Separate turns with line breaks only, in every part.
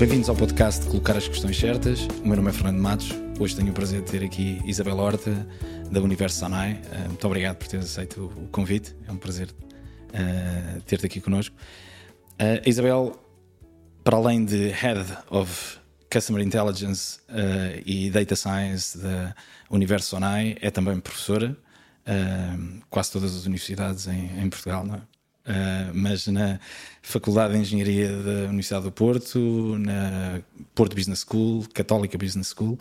Bem-vindos ao podcast de Colocar as Questões Certas. O meu nome é Fernando Matos. Hoje tenho o prazer de ter aqui Isabel Horta, da Universo Sanai. Uh, muito obrigado por ter aceito o convite. É um prazer uh, ter-te aqui connosco. Uh, Isabel, para além de Head of Customer Intelligence e Data Science da Universo Sonai, é também professora, quase todas as universidades em Portugal, não é? Uh, mas na Faculdade de Engenharia da Universidade do Porto, na Porto Business School, Católica Business School.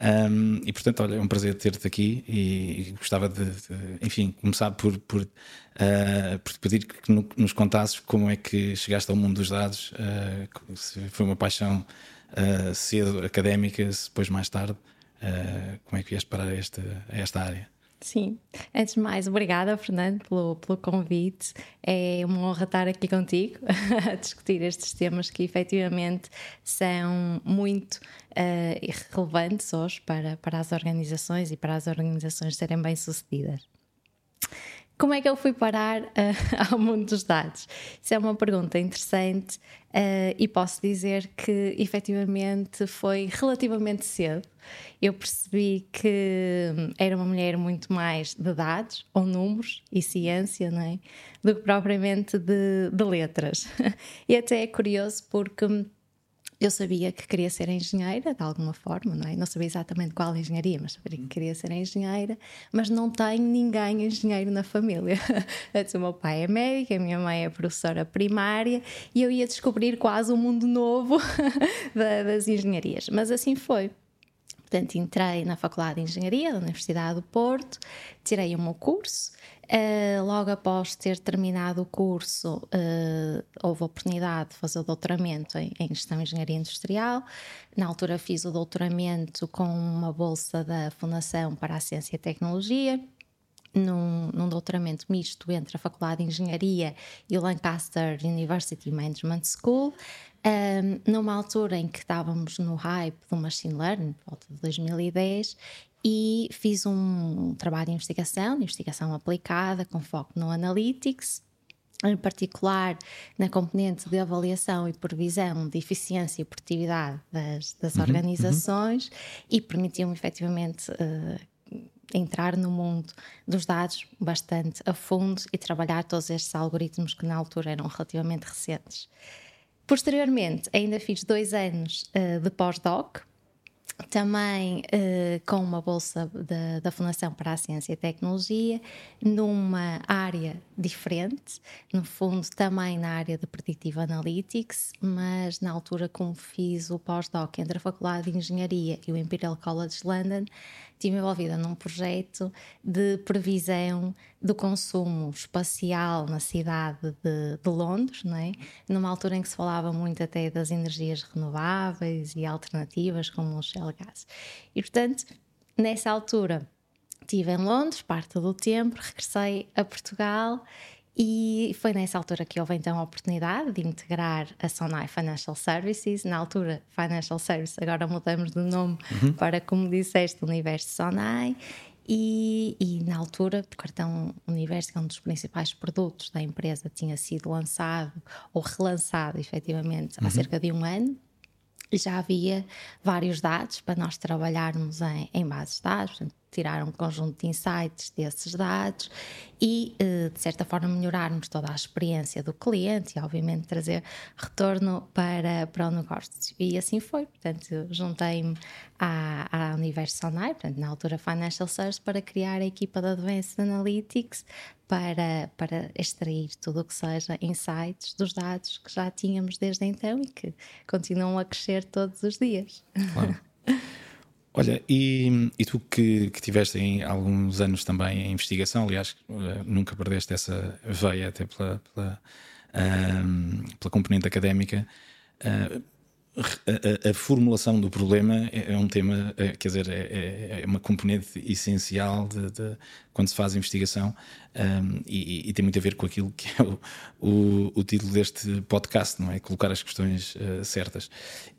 Um, e portanto, olha, é um prazer ter-te aqui e, e gostava de, de, enfim, começar por, por, uh, por te pedir que nos contasses como é que chegaste ao mundo dos dados, uh, se foi uma paixão cedo académica, se depois mais tarde, como é que vieste para esta, esta área?
Sim, antes de mais, obrigada, Fernando, pelo, pelo convite. É uma honra estar aqui contigo a discutir estes temas que efetivamente são muito uh, relevantes hoje para, para as organizações e para as organizações serem bem-sucedidas. Como é que eu fui parar uh, ao mundo dos dados? Isso é uma pergunta interessante uh, e posso dizer que efetivamente foi relativamente cedo. Eu percebi que era uma mulher muito mais de dados, ou números e ciência, não é? do que propriamente de, de letras. e até é curioso porque eu sabia que queria ser engenheira de alguma forma, não é? Não sabia exatamente qual engenharia, mas sabia que queria ser engenheira, mas não tenho ninguém engenheiro na família. o meu pai é médico, a minha mãe é professora primária e eu ia descobrir quase um mundo novo das engenharias. Mas assim foi. Portanto, entrei na Faculdade de Engenharia da Universidade do Porto, tirei o meu curso Uh, logo após ter terminado o curso, uh, houve a oportunidade de fazer o doutoramento em, em Gestão e Engenharia Industrial. Na altura, fiz o doutoramento com uma bolsa da Fundação para a Ciência e Tecnologia. Num, num, doutoramento misto entre a Faculdade de Engenharia e o Lancaster University Management School, um, numa altura em que estávamos no hype do Machine Learning, volta de 2010, e fiz um trabalho de investigação, de investigação aplicada, com foco no Analytics, em particular na componente de avaliação e previsão de eficiência e produtividade das, das uhum, organizações uhum. e permitiu-me efetivamente uh, entrar no mundo dos dados bastante a fundo e trabalhar todos estes algoritmos que na altura eram relativamente recentes. Posteriormente, ainda fiz dois anos uh, de pós-doc, também uh, com uma bolsa da, da, Fundação para a Ciência e Tecnologia, numa área diferente, no fundo também na área de Predictive Analytics, mas na altura como fiz o pós-doc entre a Faculdade de Engenharia e o Imperial College London, estive envolvida num projeto de previsão do consumo espacial na cidade de, de Londres, não é? numa altura em que se falava muito até das energias renováveis e alternativas, como o Shell Gas. E, portanto, nessa altura, estive em Londres parte do tempo, regressei a Portugal e foi nessa altura que houve então a oportunidade de integrar a Sonai Financial Services. Na altura, Financial Services, agora mudamos de nome uhum. para, como disseste, Universo Sonai. E, e, na altura, o cartão Universo, que é um dos principais produtos da empresa, tinha sido lançado ou relançado efetivamente uhum. há cerca de um ano. E já havia vários dados para nós trabalharmos em, em bases de dados, portanto, tirar um conjunto de insights desses dados e, eh, de certa forma, melhorarmos toda a experiência do cliente e, obviamente, trazer retorno para, para o negócio. E assim foi. Portanto, juntei-me à, à Universo Online, portanto, na altura Financial Service, para criar a equipa da Advanced Analytics para, para extrair tudo o que seja insights dos dados que já tínhamos desde então e que continuam a crescer todos os dias.
Claro. Olha, e, e tu que, que tiveste em alguns anos também em investigação, aliás, eh, nunca perdeste essa veia até pela, pela, um, pela componente académica. Uh, a, a, formulação do problema é, é um tema, é, quer dizer, é, é, é, uma componente essencial de, de, quando se faz investigação um, e, e, tem muito a ver com aquilo que é o, o, o título deste podcast, não é? Colocar as questões uh, certas.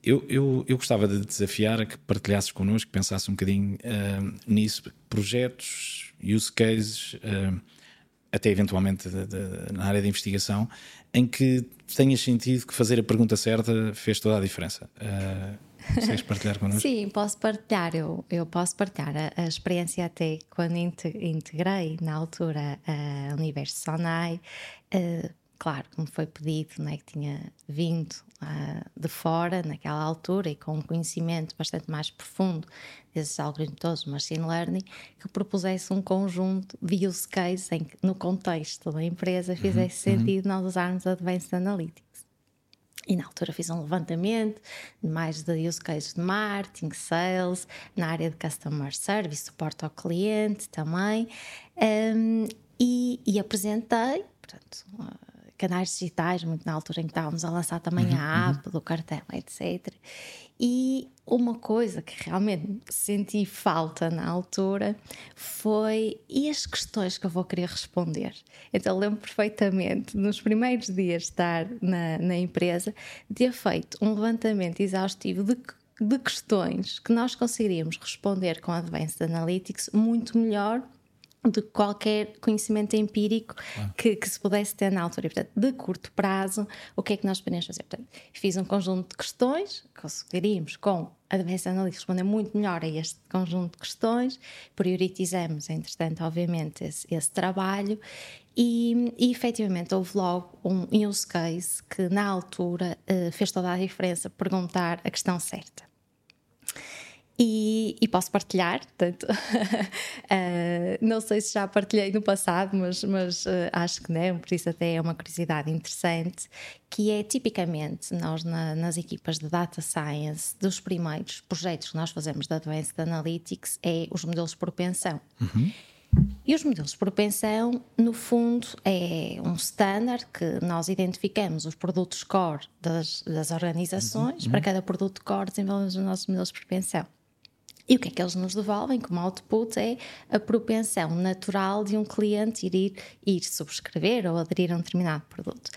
Eu, eu, eu, gostava de desafiar a que partilhasses connosco, pensasse um bocadinho uh, nisso, projetos, use cases. Uh, até eventualmente de, de, na área de investigação, em que tenhas sentido que fazer a pergunta certa fez toda a diferença. Uh, Consegues partilhar connosco?
Sim, posso partilhar. Eu, eu posso partilhar a, a experiência até quando integrei na altura a Universo Sonai. Uh, claro, como foi pedido, né, que tinha vindo uh, de fora naquela altura e com um conhecimento bastante mais profundo desses algoritmos todos, machine learning, que propusesse um conjunto de use cases em que, no contexto da empresa, uhum, fizesse uhum, sentido nós usarmos Advanced Analytics. E na altura fiz um levantamento de mais de use cases de marketing, sales, na área de customer service, suporte ao cliente também. Um, e, e, apresentei, portanto, canais digitais, muito na altura em que estávamos a lançar também uhum, a app uhum. do cartão, etc. E uma coisa que realmente senti falta na altura foi e as questões que eu vou querer responder. Então lembro perfeitamente, nos primeiros dias de estar na, na empresa, de ter feito um levantamento exaustivo de de questões que nós conseguiríamos responder com Advanced Analytics muito melhor de qualquer conhecimento empírico ah. que, que, se pudesse ter na altura. E, portanto, de curto prazo, o que é que nós podemos fazer? Portanto, fiz um conjunto de questões, conseguiríamos com a Advanced Analytics responder muito melhor a este conjunto de questões, prioritizamos, entretanto, obviamente, esse, esse trabalho e, e efetivamente houve logo um use case que na altura uh, fez toda a diferença perguntar a questão certa. E, e, posso partilhar, portanto, uh, não sei se já partilhei no passado, mas, mas uh, acho que não, por isso até é uma curiosidade interessante, que é tipicamente nós na, nas equipas de Data Science, dos primeiros projetos que nós fazemos da Advanced Analytics é os modelos de propensão. Uhum. E os modelos de propensão, no fundo, é um standard que nós identificamos os produtos core das, das organizações, uhum. para cada produto core desenvolvemos os nossos modelos de propensão. E o que é que eles nos devolvem como output é a propensão natural de um cliente ir, ir subscrever ou aderir a um determinado produto.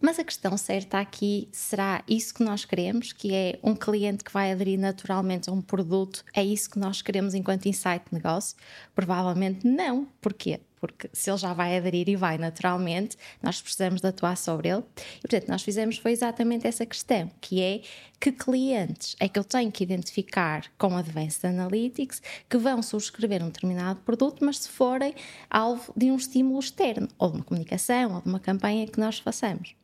Mas a questão certa aqui será isso que nós queremos, que é um cliente que vai aderir naturalmente a um produto, é isso que nós queremos enquanto insight negócio? Provavelmente não. Porquê? Porque se ele já vai aderir e vai naturalmente, nós precisamos de atuar sobre ele. E portanto, nós fizemos foi exatamente essa questão, que é que clientes é que eu tenho que identificar com Advanced Analytics que vão subscrever um determinado produto, mas se forem alvo de um estímulo externo, ou de uma comunicação, ou de uma campanha que nós façamos.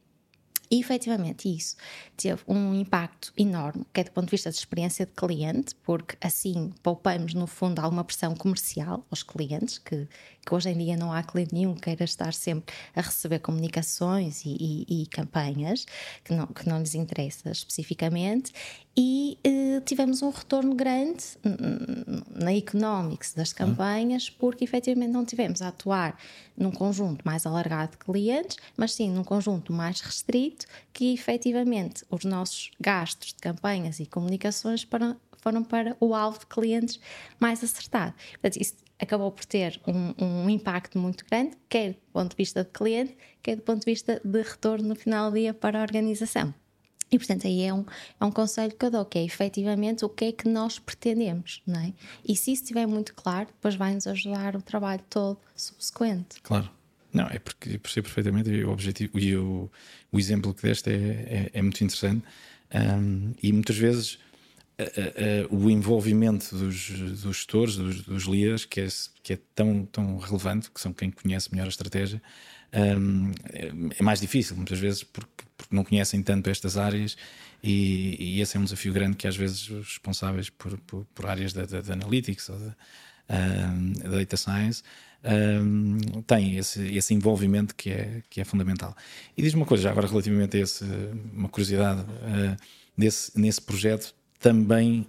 E efetivamente isso teve um impacto enorme, quer do ponto de vista de experiência de cliente, porque assim poupamos no fundo alguma pressão comercial aos clientes, que, que hoje em dia não há cliente nenhum que queira estar sempre a receber comunicações e, e, e campanhas que não, que não lhes interessa especificamente, e eh, tivemos um retorno grande na economics das campanhas, porque efetivamente não tivemos a atuar num conjunto mais alargado de clientes, mas sim num conjunto mais restrito, que efetivamente os nossos gastos de campanhas e comunicações para, foram para o alvo de clientes mais acertado. Portanto, isso acabou por ter um, um, impacto muito grande, quer do ponto de vista de cliente, quer do ponto de vista de retorno no final do dia para a organização. E, portanto, aí é um, é um conselho que eu dou, que é efetivamente o que é que nós pretendemos, não é? E se isso estiver muito claro, depois vai-nos ajudar o trabalho todo subsequente.
Claro. Não, é porque percebo perfeitamente o objetivo e o, o exemplo que deste é, é, é muito interessante. Um, e muitas vezes o envolvimento dos, dos gestores, dos, dos líderes, que é, que é tão, tão relevante, que são quem conhece melhor a estratégia, um, é mais difícil, muitas vezes, porque, porque não conhecem tanto estas áreas, e, e, esse é um desafio grande que às vezes os responsáveis por, por, por áreas da, Analytics ou da, um, da Data Science um, têm esse, esse envolvimento que é, que é fundamental. E diz-me uma coisa, já agora relativamente a esse, uma curiosidade, uh, nesse projeto também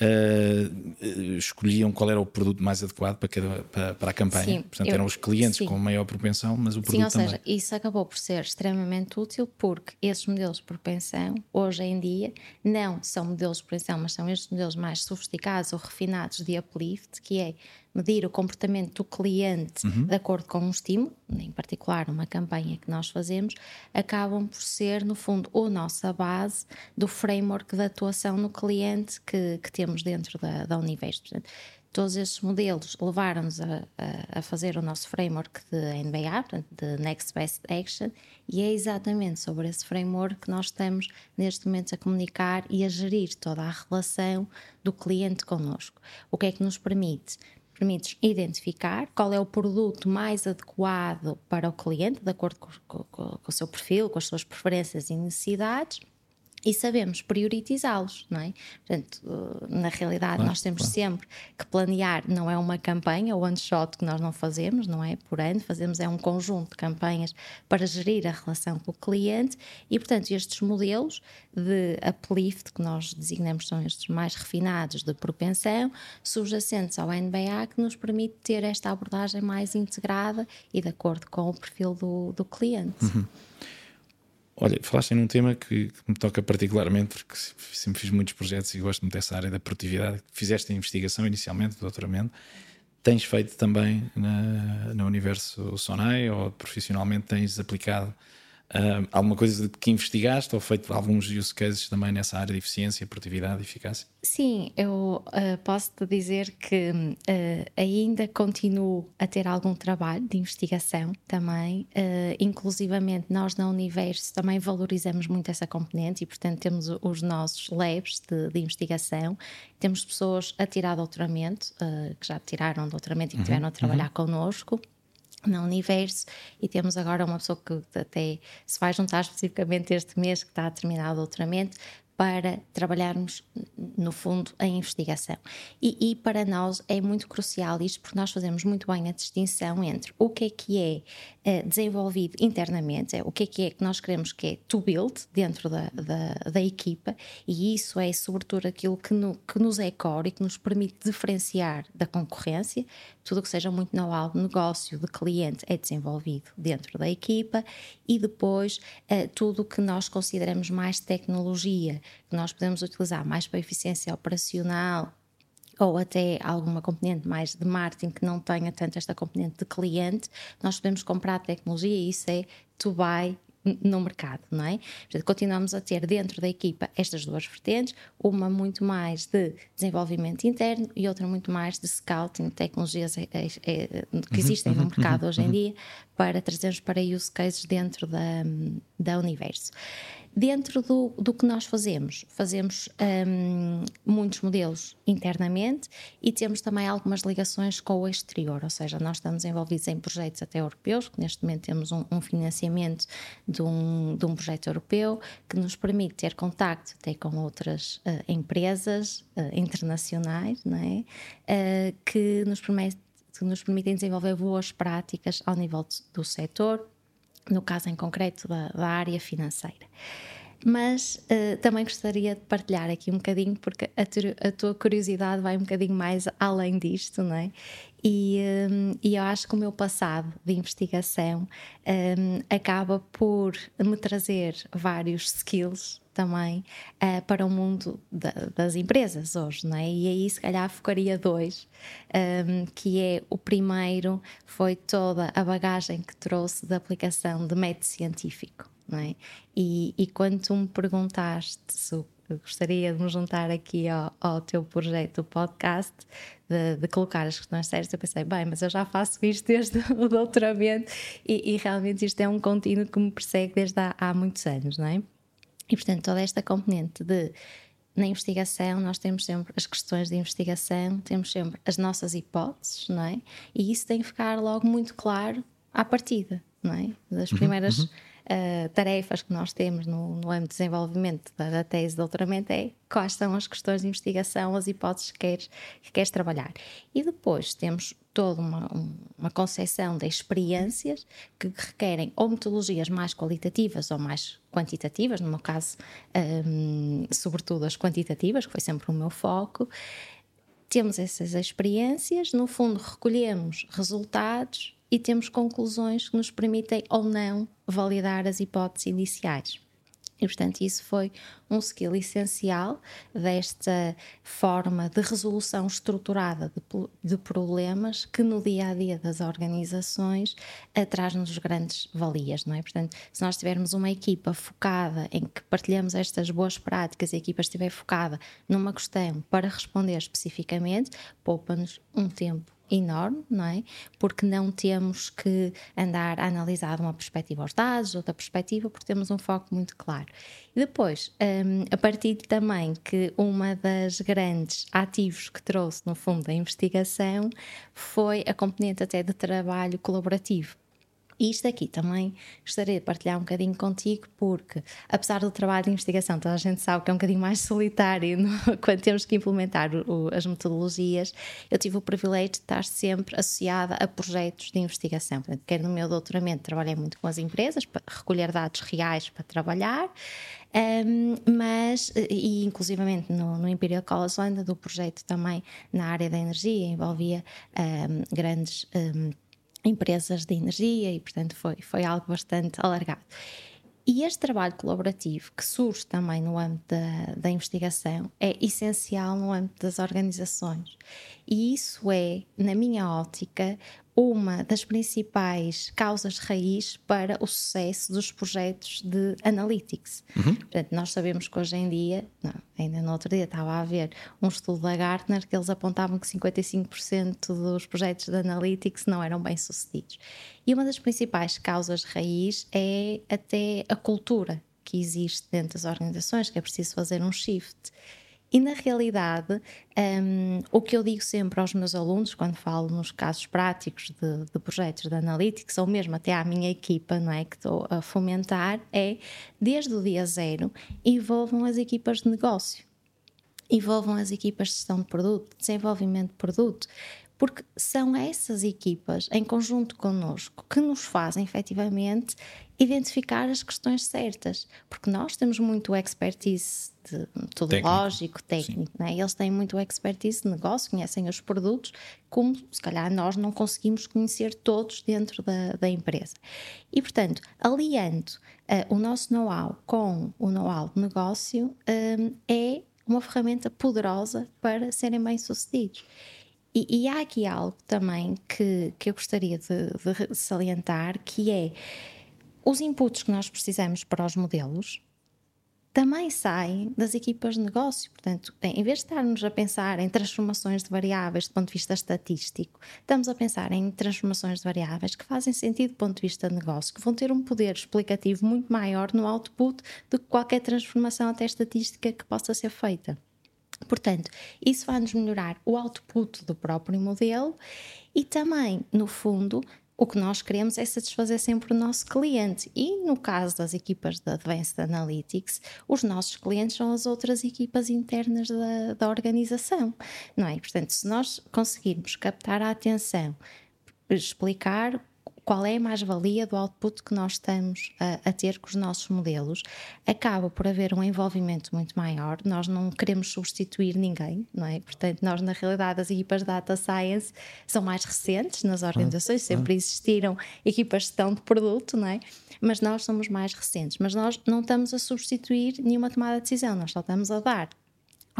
uh, escolhiam qual era o produto mais adequado para, cada, para, para a campanha. Sim, Portanto, eu, eram os clientes sim. com maior propensão, mas o produto sim, ou
também.
seja,
isso acabou por ser extremamente útil porque esses modelos de propensão, hoje em dia, não são modelos de propensão, mas são estes modelos mais sofisticados ou refinados de uplift, que é medir o comportamento do cliente uhum. de acordo com um estímulo, em particular uma campanha que nós fazemos, acabam por ser, no fundo, a nossa base do framework de atuação no cliente que, que temos dentro da, da Universo. Portanto, Todos esses modelos levaram-nos a, a, a, fazer o nosso framework de NBA, de Next Best Action, e é exatamente sobre esse framework que nós estamos neste momento a comunicar e a gerir toda a relação do cliente connosco. O que é que nos permite? Permite identificar qual é o produto mais adequado para o cliente, de acordo com, com, com, o seu perfil, com as suas preferências e necessidades, e sabemos priorizá-los, não é? Portanto, na realidade, claro, nós temos claro. sempre que planear, não é uma campanha, o one shot que nós não fazemos, não é? Por ano, fazemos é um conjunto de campanhas para gerir a relação com o cliente e, portanto, estes modelos de uplift, que nós designamos são estes mais refinados de propensão, subjacentes ao NBA, que nos permite ter esta abordagem mais integrada e de acordo com o perfil do, do cliente.
Uhum. Olha, falaste em um tema que, que, me toca particularmente, porque sempre fiz muitos projetos e gosto muito dessa área da produtividade. Fizeste a investigação inicialmente, doutoramento. Tens feito também na, no universo Sonai ou profissionalmente tens aplicado Uh, alguma coisa que investigaste ou feito alguns use cases também nessa área de eficiência, produtividade e eficácia?
Sim, eu uh, posso te dizer que uh, ainda continuo a ter algum trabalho de investigação também. inclusivamente, nós na Universo também valorizamos muito essa componente e, portanto, temos os nossos labs de, de investigação. Temos pessoas a tirar doutoramento, que já tiraram doutoramento e que uhum, estiveram a trabalhar uhum. connosco no universo e temos agora uma pessoa que até se vai juntar especificamente este mês que está a terminar o doutoramento para trabalharmos, no fundo, a investigação. E, e, para nós é muito crucial isto, porque nós fazemos muito bem a distinção entre o que é que é uh, desenvolvido internamente, é, o que é que é que nós queremos que é to build dentro da, da, da equipa, e isso é sobretudo aquilo que, no, que nos é core e que nos permite diferenciar da concorrência. Tudo que seja muito know-how de negócio, de cliente, é desenvolvido dentro da equipa, e depois uh, tudo o que nós consideramos mais tecnologia que nós podemos utilizar mais para eficiência operacional ou até alguma componente mais de marketing que não tenha tanto esta componente de cliente, nós podemos comprar tecnologia e isso é to buy no mercado, não é? Portanto, continuamos a ter dentro da equipa estas duas vertentes, uma muito mais de desenvolvimento interno e outra muito mais de scouting, tecnologias é, é, é, que uhum, existem no uhum, mercado uhum, hoje em dia, para trazermos para use cases dentro da, da Universo. Dentro do, do que nós fazemos, fazemos um, muitos modelos internamente e temos também algumas ligações com o exterior, ou seja, nós estamos envolvidos em projetos até europeus, que neste momento temos um, um financiamento de um, de um projeto europeu que nos permite ter contacto até com outras uh, empresas uh, internacionais, não é? Uh, que nos permite que nos permitem desenvolver boas práticas ao nível do setor, no caso em concreto da, da área financeira. Mas uh, também gostaria de partilhar aqui um bocadinho, porque a, tu, a, tua curiosidade vai um bocadinho mais além disto, não é? E, um, e eu acho que o meu passado de investigação um, acaba por me trazer vários skills também uh, para o mundo da, das empresas hoje, não é? E aí, se calhar, focaria dois, um, que é o primeiro foi toda a bagagem que trouxe da aplicação de método científico, não é? E, e quando tu me perguntaste se gostaria de me juntar aqui ao, ao teu projeto, podcast, de, de, colocar as questões certas, eu pensei, bem, mas eu já faço isto desde o doutoramento e, e realmente isto é um contínuo que me persegue desde há, há muitos anos, não é? E portanto, toda esta componente de na investigação nós temos sempre as questões de investigação, temos sempre as nossas hipóteses, não é? E isso tem que ficar logo muito claro à partida, não é? Das uhum, primeiras uhum, uhum uh, tarefas que nós temos no, no âmbito de desenvolvimento da, da, tese de doutoramento é quais são as questões de investigação, as hipóteses que queres, que queres trabalhar. E depois temos toda uma, uma concepção de experiências que requerem ou metodologias mais qualitativas ou mais quantitativas, no meu caso, um, sobretudo as quantitativas, que foi sempre o meu foco. Temos essas experiências, no fundo, recolhemos resultados e temos conclusões que nos permitem ou não validar as hipóteses iniciais. E, portanto, isso foi um skill essencial desta forma de resolução estruturada de, de problemas que no dia a dia das organizações traz-nos grandes valias, não é? Portanto, se nós tivermos uma equipa focada em que partilhamos estas boas práticas e a equipa estiver focada numa questão para responder especificamente, poupa-nos um tempo enorme, não é? Porque não temos que andar a analisar de uma perspectiva aos dados, outra perspectiva, porque temos um foco muito claro. E depois, um, a partir também que uma das grandes ativos que trouxe no fundo da investigação foi a componente até de trabalho colaborativo. E isto aqui também gostaria de partilhar um bocadinho contigo, porque apesar do trabalho de investigação, toda a gente sabe que é um bocadinho mais solitário no, quando temos que implementar o, as metodologias, eu tive o privilégio de estar sempre associada a projetos de investigação. Portanto, quer no meu doutoramento trabalhei muito com as empresas para recolher dados reais para trabalhar, um, mas, e inclusivamente no, no Imperial College London, do projeto também na área da energia, envolvia um, grandes. Um, empresas de energia e, portanto, foi, foi algo bastante alargado. E este trabalho colaborativo, que surge também no âmbito da, da, investigação, é essencial no âmbito das organizações. E isso é, na minha ótica, uma das principais causas raiz para o sucesso dos projetos de analytics. Uhum. Portanto, nós sabemos que hoje em dia, não, ainda no outro dia estava a ver um estudo da Gartner que eles apontavam que 55% dos projetos de analytics não eram bem sucedidos. E uma das principais causas raiz é até a cultura que existe dentro das organizações, que é preciso fazer um shift. E na realidade, um, o que eu digo sempre aos meus alunos, quando falo nos casos práticos de, de, projetos de analytics, ou mesmo até à minha equipa, não é, que estou a fomentar, é desde o dia zero envolvam as equipas de negócio, envolvam as equipas de gestão de produto, desenvolvimento de produto, porque são essas equipas, em conjunto connosco, que nos fazem efetivamente identificar as questões certas, porque nós temos muito expertise de metodológico, técnico, técnico né? eles têm muito expertise de negócio, conhecem os produtos, como se calhar nós não conseguimos conhecer todos dentro da, da empresa. E portanto, aliando uh, o nosso know-how com o know-how de negócio, um, é uma ferramenta poderosa para serem bem-sucedidos. E, e, há aqui algo também que, que eu gostaria de, de salientar, que é os inputs que nós precisamos para os modelos também saem das equipas de negócio. Portanto, em vez de estarmos a pensar em transformações de variáveis do ponto de vista estatístico, estamos a pensar em transformações de variáveis que fazem sentido do ponto de vista de negócio, que vão ter um poder explicativo muito maior no output do que qualquer transformação até estatística que possa ser feita. Portanto, isso vai-nos melhorar o output do próprio modelo e também, no fundo, o que nós queremos é satisfazer sempre o nosso cliente. E no caso das equipas da Advanced Analytics, os nossos clientes são as outras equipas internas da, da organização, não é? Portanto, se nós conseguirmos captar a atenção, explicar qual é a mais-valia do output que nós estamos a, a, ter com os nossos modelos, acaba por haver um envolvimento muito maior. Nós não queremos substituir ninguém, não é? Portanto, nós, na realidade, as equipas de data science são mais recentes nas organizações, sempre existiram equipas de gestão de produto, não é? Mas nós somos mais recentes. Mas nós não estamos a substituir nenhuma tomada de decisão, nós só estamos a dar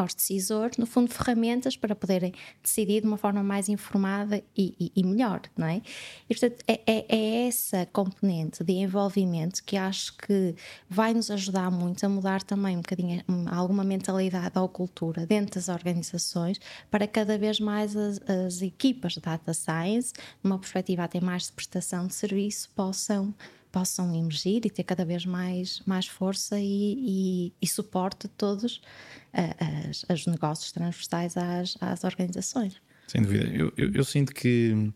aos decisores, no fundo, ferramentas para poderem decidir de uma forma mais informada e, e, e melhor, não é? E, portanto, é, é, é, essa componente de envolvimento que acho que vai nos ajudar muito a mudar também um bocadinho alguma mentalidade ou cultura dentro das organizações para cada vez mais as, as equipas de data science, numa perspectiva até mais de prestação de serviço, possam possam emergir e ter cada vez mais, mais força e, e, e suporte de todos as, os negócios transversais às, às organizações.
Sem dúvida. Eu, eu, eu sinto que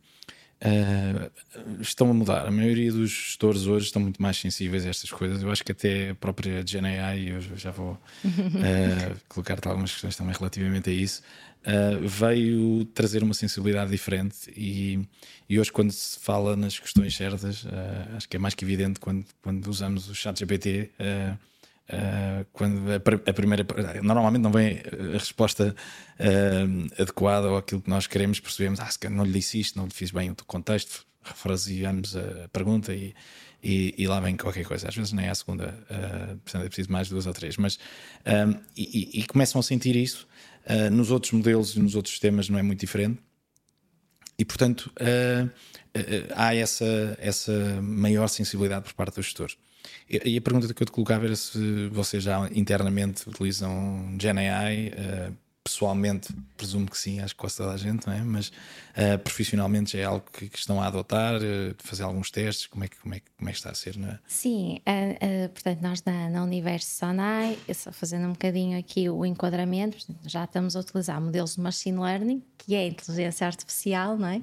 uh, estão a mudar. A maioria dos gestores hoje estão muito mais sensíveis a estas coisas. Eu acho que até a própria GNI, eu já vou uh, colocar-te algumas questões também relativamente a isso, uh, veio trazer uma sensibilidade diferente e, e, hoje quando se fala nas questões certas, uh, acho que é mais que evidente quando, quando usamos o chat GPT. Uh, Uh, quando a, primeira normalmente não vem a resposta uh, adequada ou aquilo que nós queremos, percebemos, ah, não lhe disse isto, não lhe fiz bem o contexto, refraseamos a pergunta e, e, e, lá vem qualquer coisa. Às vezes nem é a segunda, uh, portanto é preciso mais duas ou três. Mas, um, e, e, começam a sentir isso. Uh, nos outros modelos e nos outros sistemas não é muito diferente. E, portanto, uh, há essa, essa maior sensibilidade por parte dos gestores. E a pergunta que eu te colocava era se vocês já internamente utilizam GenAI pessoalmente presumo que sim, acho que quase toda a gente, não é? Mas uh, profissionalmente já é algo que, que estão a adotar, uh, fazer alguns testes, como é que, como é, como é que está a ser? É?
Sim, uh, portanto, nós na, na Universo Sonai, fazendo um bocadinho aqui o enquadramento, já estamos a utilizar modelos de machine learning, que é inteligência artificial, não é?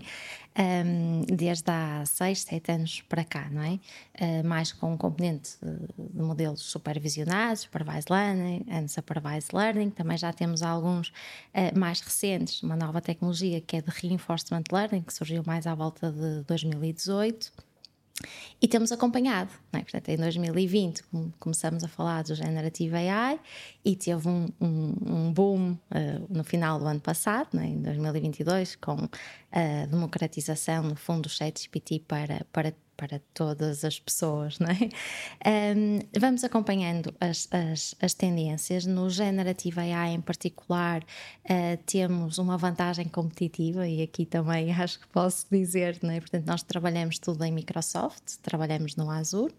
Um, desde há 6, 7 anos para cá, não é? Uh, mais com um componente de, de modelos supervisionados, supervised learning, unsupervised learning, também já temos alguns uh, mais recentes, uma nova tecnologia que é de reinforcement learning, que surgiu mais à volta de 2018 e temos acompanhado, é? portanto, em 2020 começamos a falar do Generative AI e teve um, um, um boom uh, no final do ano passado, é? em 2022, com a democratização, no fundo, do ChatGPT para, para para todas as pessoas, não é? Um, vamos acompanhando as, as, as, tendências. No Generative AI em particular, uh, temos uma vantagem competitiva e aqui também acho que posso dizer, não é? Portanto, nós trabalhamos tudo em Microsoft, trabalhamos no Azure.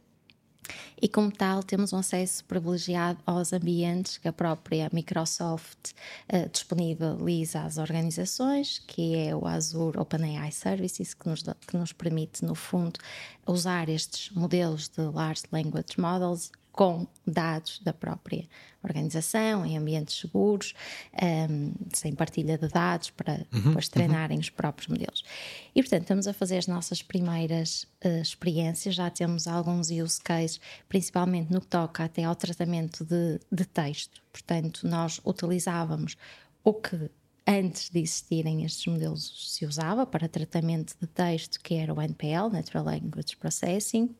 E, como tal, temos um acesso privilegiado aos ambientes que a própria Microsoft uh, disponibiliza às organizações, que é o Azure OpenAI Services, que nos, que nos permite, no fundo, usar estes modelos de Large Language Models com dados da própria organização, em ambientes seguros, um, sem partilha de dados para uhum, depois uhum. treinarem uhum. os próprios modelos. E portanto, estamos a fazer as nossas primeiras uh, experiências, já temos alguns use cases, principalmente no que toca até ao tratamento de, de texto. Portanto, nós utilizávamos o que antes de existirem estes modelos se usava para tratamento de texto, que era o NPL, Natural Language Processing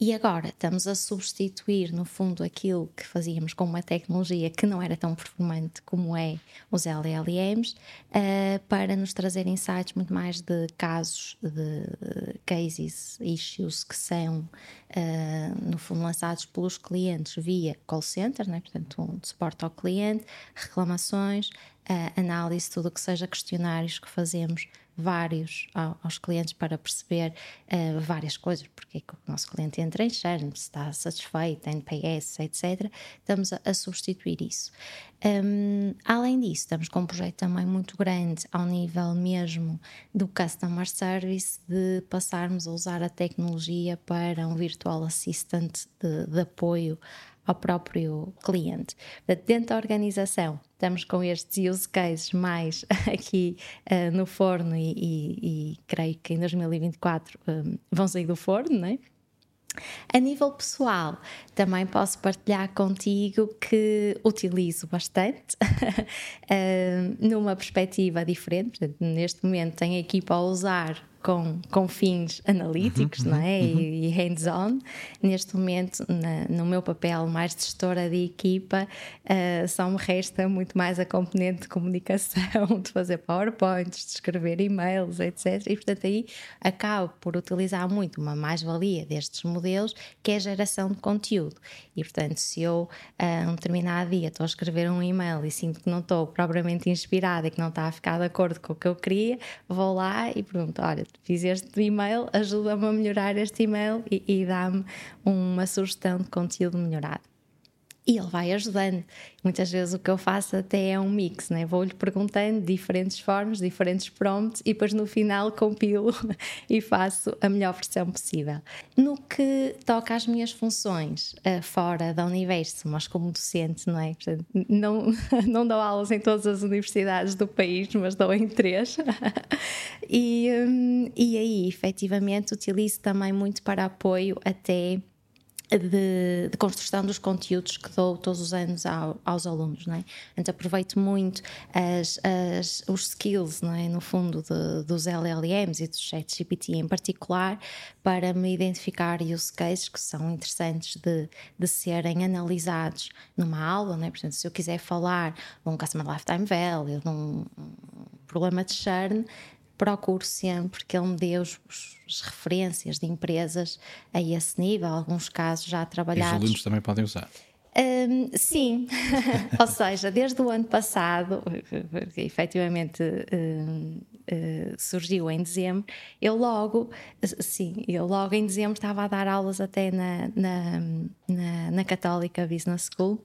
e agora estamos a substituir, no fundo, aquilo que fazíamos com uma tecnologia que não era tão performante como é os LLMs, uh, para nos trazer insights muito mais de casos, de cases, issues que são, uh, no fundo, lançados pelos clientes via call center, né? portanto, um suporte ao cliente, reclamações, uh, análise, tudo o que seja questionários que fazemos vários aos clientes para perceber uh, várias coisas, porque é que o nosso cliente entra em churn, se está satisfeito, NPS, etc. Estamos a, a substituir isso. Um, além disso, estamos com um projeto também muito grande ao nível mesmo do Customer Service, de passarmos a usar a tecnologia para um virtual assistant de, de apoio ao próprio cliente. Dentro da organização, estamos com estes use cases mais aqui uh, no forno e, e, e, creio que em 2024 um, vão sair do forno, não é? A nível pessoal, também posso partilhar contigo que utilizo bastante uh, numa perspectiva diferente. Portanto, neste momento tenho a equipa a usar com, com fins analíticos uhum, não é? Uhum. e, e hands-on. Neste momento, na, no meu papel mais de gestora de equipa, uh, só me resta muito mais a componente de comunicação, de fazer PowerPoints, de escrever e-mails, etc. E portanto aí acabo por utilizar muito uma mais-valia destes modelos, que é a geração de conteúdo. E portanto, se eu, uh, um determinado dia, estou a escrever um e-mail e sinto que não estou propriamente inspirada e que não está a ficar de acordo com o que eu queria, vou lá e pergunto: olha, fiz este e-mail, ajuda-me a melhorar este e-mail e, e dá-me uma sugestão de conteúdo melhorado e ele vai ajudando. Muitas vezes o que eu faço até é um mix, né? vou-lhe perguntando diferentes formas, diferentes prompts e depois no final compilo e faço a melhor versão possível. No que toca às minhas funções uh, fora da Universo, mas como docente, não é? Portanto, não, não dou aulas em todas as universidades do país, mas dou em três. e, um, e aí, efetivamente, utilizo também muito para apoio até de, de, construção dos conteúdos que dou todos os anos ao, aos alunos, não é? Então aproveito muito as, as, os skills, não é? No fundo, de, dos LLMs e do ChatGPT em particular, para me identificar use cases que são interessantes de, de serem analisados numa aula, não é? Portanto, se eu quiser falar de um Customer Lifetime Value, de um problema de churn, procuro sempre que ele me dê os, as referências de empresas a esse nível, alguns casos já trabalhados.
E os alunos também podem usar.
Um, sim, ou seja, desde o ano passado, que efetivamente um, uh, hum, surgiu em dezembro, eu logo, sim, eu logo em dezembro estava a dar aulas até na, na, na, na Católica Business School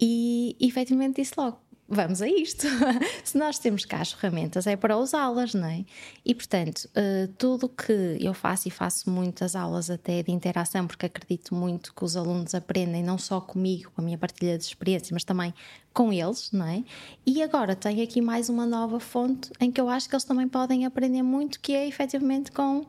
e efetivamente disse logo: vamos a isto. Se nós temos cá as ferramentas, é para usá-las, não é? E portanto, uh, tudo que eu faço, e faço muitas aulas até de interação, porque acredito muito que os alunos aprendem não só comigo, com a minha partilha de experiências, mas também com eles, não é? E agora tenho aqui mais uma nova fonte em que eu acho que eles também podem aprender muito, que é efetivamente com uh,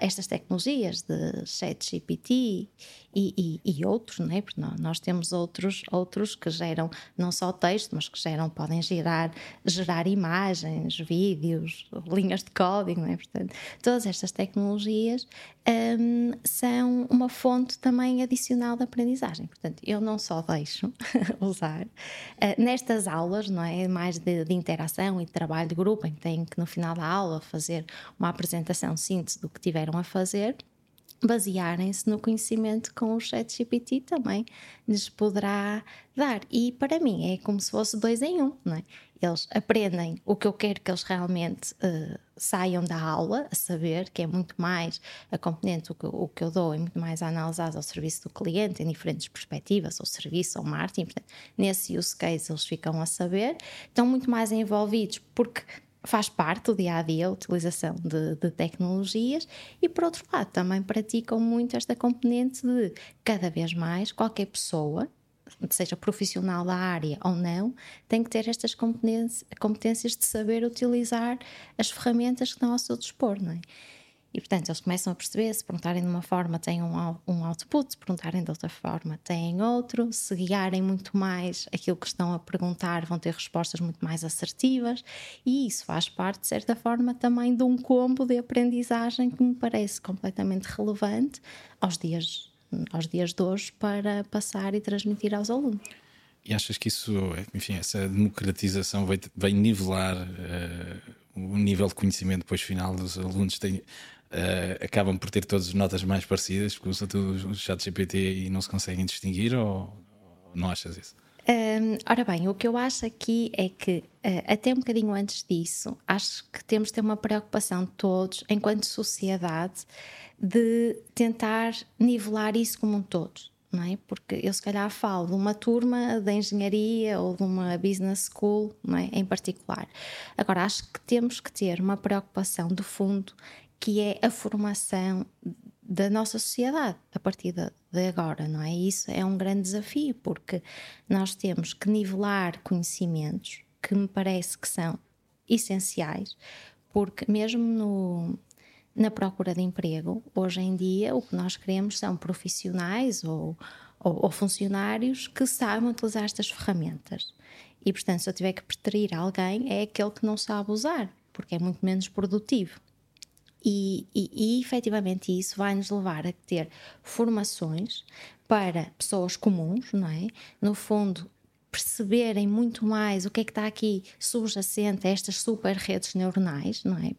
estas tecnologias de ChatGPT e, e, e, outros, não é? Porque nós, temos outros, outros que geram não só texto, mas que geram, podem gerar, gerar imagens, vídeos, linhas de código, não é? Portanto, todas estas tecnologias um, são uma fonte também adicional de aprendizagem. Portanto, eu não só deixo usar nestas aulas, não é? Mais de, de, interação e de trabalho de grupo, em que têm que no final da aula fazer uma apresentação síntese do que tiveram a fazer basearem-se no conhecimento com o ChatGPT também lhes poderá dar. E para mim é como se fosse dois em um, não é? Eles aprendem o que eu quero que eles realmente uh, saiam da aula, a saber, que é muito mais a componente, o que, o que eu dou é muito mais analisado ao serviço do cliente, em diferentes perspectivas, ou serviço, ou marketing. Portanto, nesse use case eles ficam a saber, estão muito mais envolvidos porque faz parte do dia a dia a utilização de, de, tecnologias e, por outro lado, também praticam muito esta componente de cada vez mais qualquer pessoa, seja profissional da área ou não, tem que ter estas competências de saber utilizar as ferramentas que estão ao seu dispor, não é? E, portanto, eles começam a perceber, se perguntarem de uma forma, têm um, um output, se perguntarem de outra forma, têm outro, se guiarem muito mais aquilo que estão a perguntar, vão ter respostas muito mais assertivas, e isso faz parte, de certa forma, também de um combo de aprendizagem que me parece completamente relevante aos dias, aos dias de hoje para passar e transmitir aos alunos.
E achas que isso, enfim, essa democratização vai, vai nivelar uh, o nível de conhecimento depois final dos alunos? Tem, uh, acabam por ter todas notas mais parecidas, porque usam tudo o chat GPT e não se conseguem distinguir, ou, ou não achas isso?
Um, ora bem, o que eu acho aqui é que, uh, até um bocadinho antes disso, acho que temos de ter uma preocupação todos, enquanto sociedade, de tentar nivelar isso como um todo. Não é? Porque eu, se calhar, falo de uma turma de engenharia ou de uma business school não é? em particular. Agora, acho que temos que ter uma preocupação de fundo que é a formação da nossa sociedade a partir de, agora, não é? Isso é um grande desafio, porque nós temos que nivelar conhecimentos que me parece que são essenciais, porque mesmo no, na procura de emprego, hoje em dia, o que nós queremos são profissionais ou, ou, ou funcionários que saibam utilizar estas ferramentas. E, portanto, se eu tiver que preterir alguém, é aquele que não sabe usar, porque é muito menos produtivo. E, e, e efetivamente isso vai nos levar a ter formações para pessoas comuns, não é? No fundo, perceberem muito mais o que é que está aqui subjacente a estas super redes neuronais, não é?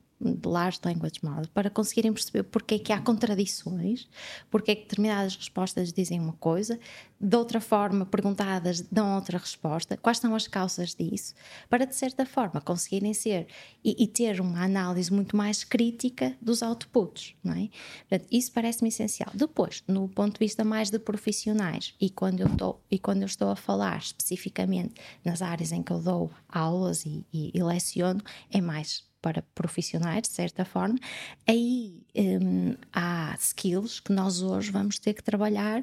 Large language model para conseguirem perceber porque é que há contradições, porque é que determinadas respostas dizem uma coisa, de outra forma perguntadas dão outra resposta, quais são as causas disso, para de certa forma conseguirem ser e, e ter uma análise muito mais crítica dos outputs, não é? Portanto, isso parece-me essencial. Depois, no ponto de vista mais de profissionais e quando eu estou e quando eu estou a falar especificamente nas áreas em que eu dou aulas e, e, e leciono, é mais para profissionais, de certa forma, aí um, há skills que nós hoje vamos ter que trabalhar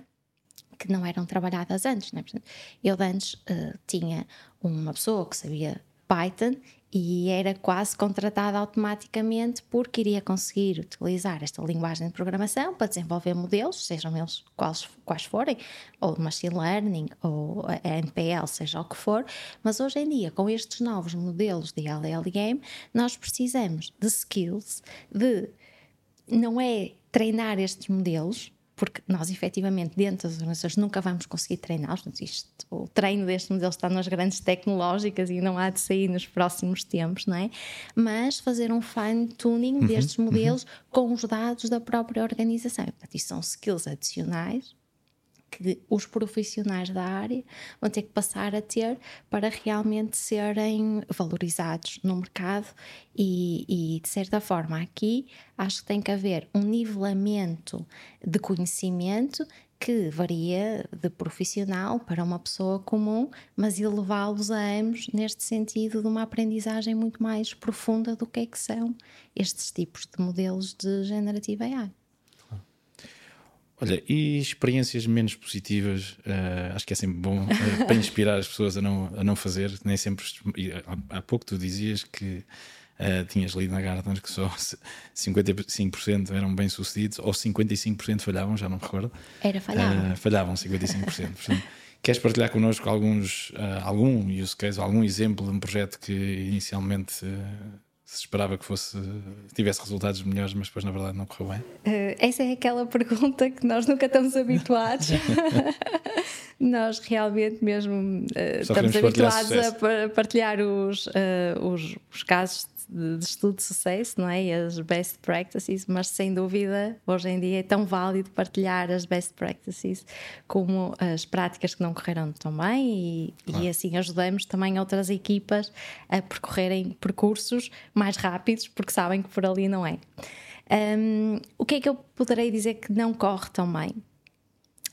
que não eram trabalhadas antes. Né? Portanto, eu antes uh, tinha uma pessoa que sabia Python e era quase contratada automaticamente porque iria conseguir utilizar esta linguagem de programação para desenvolver modelos, sejam eles quais, quais forem, ou machine learning, ou NPL, seja o que for, mas hoje em dia, com estes novos modelos de LLM, nós precisamos de skills, de não é treinar estes modelos, porque nós efetivamente dentro das organizações nunca vamos conseguir treiná-los. O treino deste modelo está nas grandes tecnológicas e não há de sair nos próximos tempos, não é? Mas fazer um fine-tuning uhum, destes uhum. modelos uhum. com os dados da própria organização. Portanto, isto são skills adicionais que os profissionais da área vão ter que passar a ter para realmente serem valorizados no mercado e, e, de certa forma aqui acho que tem que haver um nivelamento de conhecimento que varia de profissional para uma pessoa comum, mas elevá-los a ambos neste sentido de uma aprendizagem muito mais profunda do que é que são estes tipos de modelos de generativa AI.
Olha, e experiências menos positivas, uh, acho que é sempre bom uh, para inspirar as pessoas a não, a não fazer. Nem sempre. Há, há pouco tu dizias que uh, tinhas lido na Gartner que só 55% eram bem-sucedidos ou 55% falhavam, já não me recordo.
Era falhavam.
falhavam 55%. Portanto, queres partilhar connosco alguns, algum use case, algum exemplo de um projeto que inicialmente se esperava que fosse tivesse resultados melhores, mas depois na verdade não correu bem?
Uh, essa é aquela pergunta que nós nunca estamos habituados. nós realmente mesmo uh, estamos habituados a partilhar os, uh, os, os, casos de, estudo de sucesso, não é? E as best practices, mas sem dúvida hoje em dia é tão válido partilhar as best practices como as práticas que não correram tão bem e, claro. e assim ajudamos também outras equipas a percorrerem percursos mais rápidos porque sabem que por ali não é. Um, o que é que eu poderei dizer que não corre tão bem?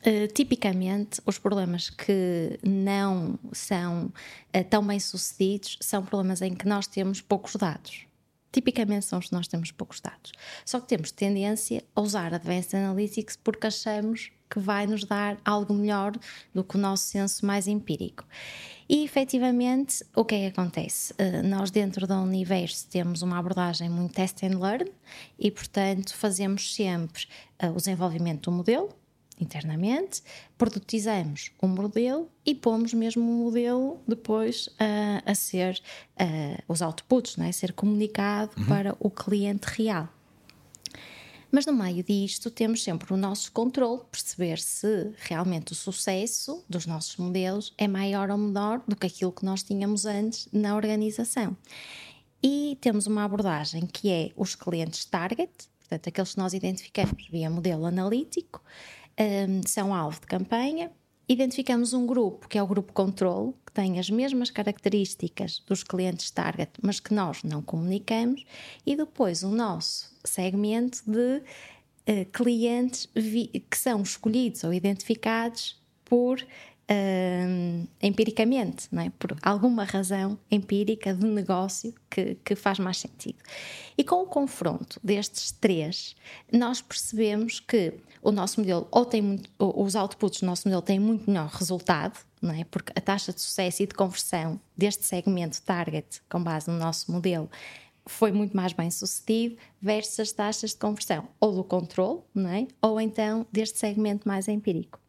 Uh, tipicamente, os problemas que não são uh, tão bem sucedidos são problemas em que nós temos poucos dados. Tipicamente são os que nós temos poucos dados. Só que temos tendência a usar Advanced Analytics porque achamos que vai nos dar algo melhor do que o nosso senso mais empírico. E efetivamente, o que é que acontece? Uh, nós, dentro da Universo, temos uma abordagem muito test and learn e, portanto, fazemos sempre o desenvolvimento do modelo internamente, produtizamos um modelo e pomos mesmo o um modelo depois uh, a ser uh, os outputs, não é? a ser comunicado uhum. para o cliente real. Mas no meio disto temos sempre o nosso controle, perceber se realmente o sucesso dos nossos modelos é maior ou menor do que aquilo que nós tínhamos antes na organização. E temos uma abordagem que é os clientes target, portanto, aqueles que nós identificamos via modelo analítico, um, são alvo de campanha. Identificamos um grupo, que é o grupo controle, que tem as mesmas características dos clientes target, mas que nós não comunicamos, e depois o nosso segmento de uh, clientes que são escolhidos ou identificados por uh, empiricamente, não é? por alguma razão empírica de negócio que, que faz mais sentido. E com o confronto destes três, nós percebemos que o nosso modelo ou tem muito, os outputs do nosso modelo têm muito melhor resultado, não é? Porque a taxa de sucesso e de conversão deste segmento target, com base no nosso modelo, foi muito mais bem sucedido versus as taxas de conversão ou do controle, não é? ou então deste segmento mais empírico.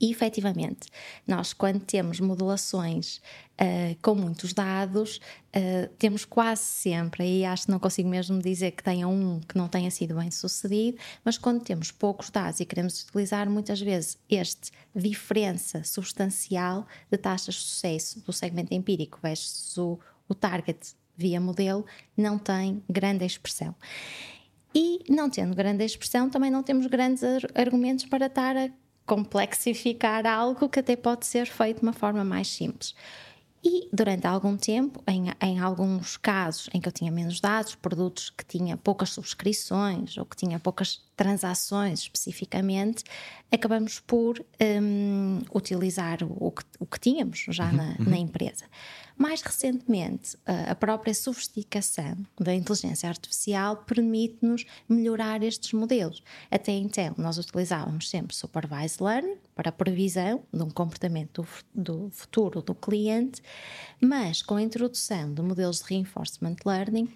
E efetivamente, nós, quando temos modulações uh, com muitos dados, uh, temos quase sempre, aí acho que não consigo mesmo dizer que tenha um que não tenha sido bem sucedido, mas quando temos poucos dados e queremos utilizar muitas vezes este diferença substancial de taxas de sucesso do segmento empírico versus o, o target via modelo, não tem grande expressão. E não tendo grande expressão, também não temos grandes argumentos para estar a complexificar algo que até pode ser feito de uma forma mais simples. E durante algum tempo, em, em, alguns casos em que eu tinha menos dados, produtos que tinha poucas subscrições ou que tinha poucas transações especificamente, acabamos por um, utilizar o, que, o, que, tínhamos já uhum, na, uhum. na empresa. Mais recentemente, a própria sofisticação da inteligência artificial permite-nos melhorar estes modelos. Até então, nós utilizávamos sempre supervised learning para previsão de um comportamento do, do futuro do cliente, mas com a introdução de modelos de reinforcement learning,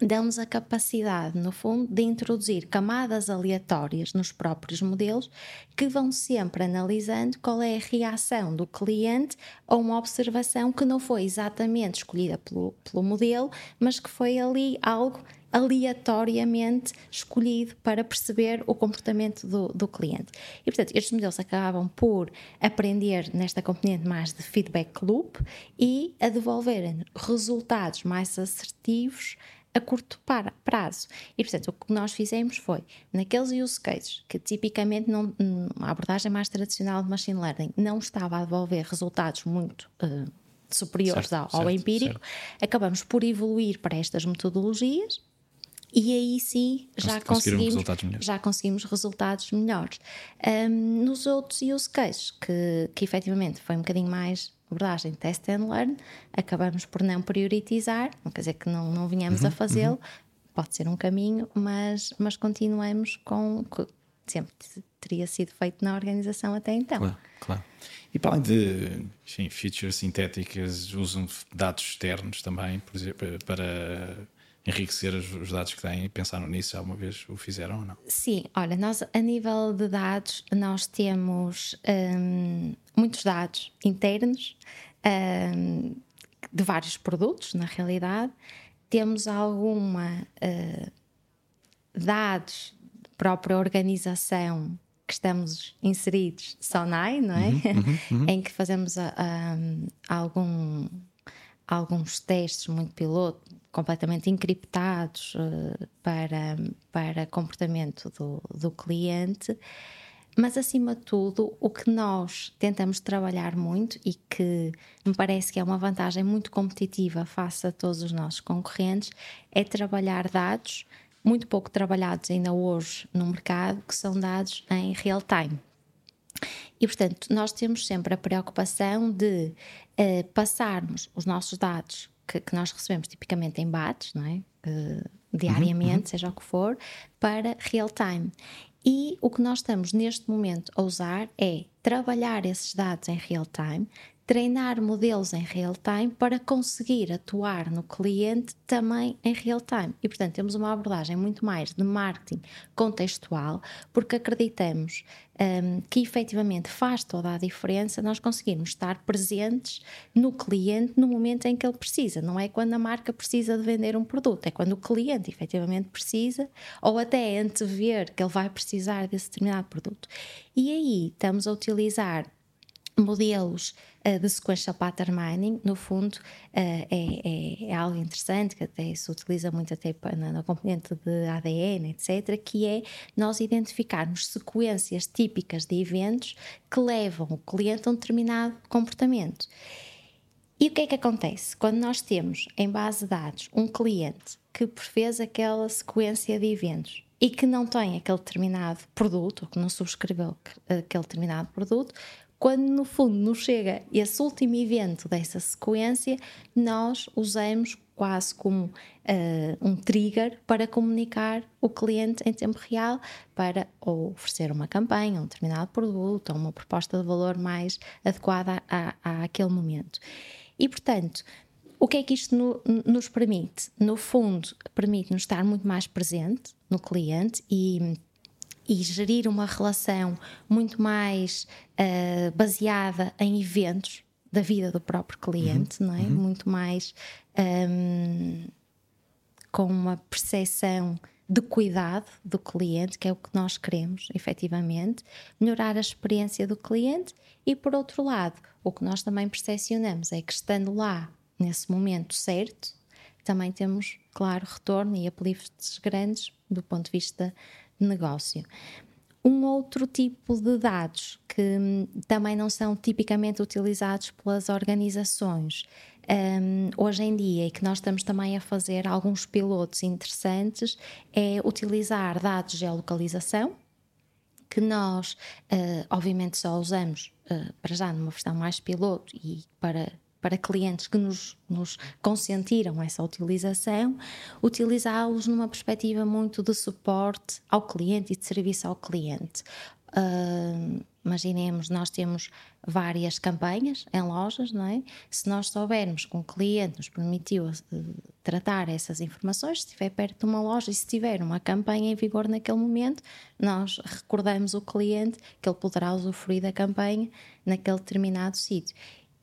dão-nos a capacidade, no fundo, de introduzir camadas aleatórias nos próprios modelos que vão sempre analisando qual é a reação do cliente a uma observação que não foi exatamente escolhida pelo, pelo modelo, mas que foi ali algo aleatoriamente escolhido para perceber o comportamento do, do, cliente. E, portanto, estes modelos acabam por aprender nesta componente mais de feedback loop e a devolverem resultados mais assertivos a curto prazo. E, portanto, o que nós fizemos foi, naqueles use cases que tipicamente não, a abordagem mais tradicional de machine learning não estava a devolver resultados muito uh, superiores certo, ao, certo, empírico, certo. acabamos por evoluir para estas metodologias e aí sim já conseguimos resultados já conseguimos resultados melhores. Um, nos outros use cases, que, que efetivamente foi um bocadinho mais abordagem test and learn, acabamos por não prioritizar, não quer dizer que não, não vinhamos uhum, a fazê-lo, uhum. pode ser um caminho, mas, mas continuamos com. com sempre teria sido feito na organização até então.
Claro, claro. E para além de enfim, features sintéticas, usam dados externos também, por exemplo, para enriquecer os dados que têm e pensaram nisso alguma vez o fizeram ou não?
Sim, olha, nós a nível de dados nós temos hum, muitos dados internos hum, de vários produtos, na realidade. Temos alguma uh, dados da própria organização que estamos inseridos, SONAI, não é? Uhum, uhum, uhum. em que fazemos a, algum, alguns testes muito piloto, completamente encriptados uh, para, para comportamento do, do cliente. Mas, acima de tudo, o que nós tentamos trabalhar muito e que me parece que é uma vantagem muito competitiva face a todos os nossos concorrentes é trabalhar dados muito pouco trabalhados ainda hoje no mercado, que são dados em real time. E, portanto, nós temos sempre a preocupação de uh, passarmos os nossos dados que, que nós recebemos tipicamente em bates, não é? Uh, diariamente, uhum, seja o que for, para real time. E o que nós estamos neste momento a usar é trabalhar esses dados em real time, treinar modelos em real time para conseguir atuar no cliente também em real time. E, portanto, temos uma abordagem muito mais de marketing contextual, porque acreditamos um, que efetivamente faz toda a diferença nós conseguirmos estar presentes no cliente no momento em que ele precisa. Não é quando a marca precisa de vender um produto, é quando o cliente efetivamente precisa ou até antever que ele vai precisar desse determinado produto. E aí estamos a utilizar modelos de sequential pattern mining, no fundo, uh, é, é, é, algo interessante que até se utiliza muito até na, na, componente de ADN, etc., que é nós identificarmos sequências típicas de eventos que levam o cliente a um determinado comportamento. E o que é que acontece? Quando nós temos em base de dados um cliente que fez aquela sequência de eventos e que não tem aquele determinado produto, ou que não subscreveu aquele determinado produto, quando no fundo nos chega esse último evento dessa sequência, nós usamos quase como uh, um trigger para comunicar o cliente em tempo real para ou oferecer uma campanha, um determinado produto ou uma proposta de valor mais adequada a, a, àquele momento. E portanto, o que é que isto no, nos permite? No fundo, permite-nos estar muito mais presente no cliente e e gerir uma relação muito mais uh, baseada em eventos da vida do próprio cliente, uhum, não é? Uhum. Muito mais um, ehm, com uma percepção de cuidado do cliente, que é o que nós queremos, efetivamente, melhorar a experiência do cliente e, por outro lado, o que nós também percepcionamos é que estando lá nesse momento certo, também temos, claro, retorno e uplifts grandes do ponto de vista negócio. Um outro tipo de dados que hum, também não são tipicamente utilizados pelas organizações um, hoje em dia e que nós estamos também a fazer alguns pilotos interessantes é utilizar dados de geolocalização, que nós, uh, obviamente, só usamos uh, para já numa versão mais piloto e para para clientes que nos, nos consentiram essa utilização, utilizá-los numa perspectiva muito de suporte ao cliente e de serviço ao cliente. Uh, imaginemos, nós temos várias campanhas em lojas, não é? Se nós soubermos que um cliente nos permitiu uh, tratar essas informações, se estiver perto de uma loja e se tiver uma campanha em vigor naquele momento, nós recordamos o cliente que ele poderá usufruir da campanha naquele determinado sítio.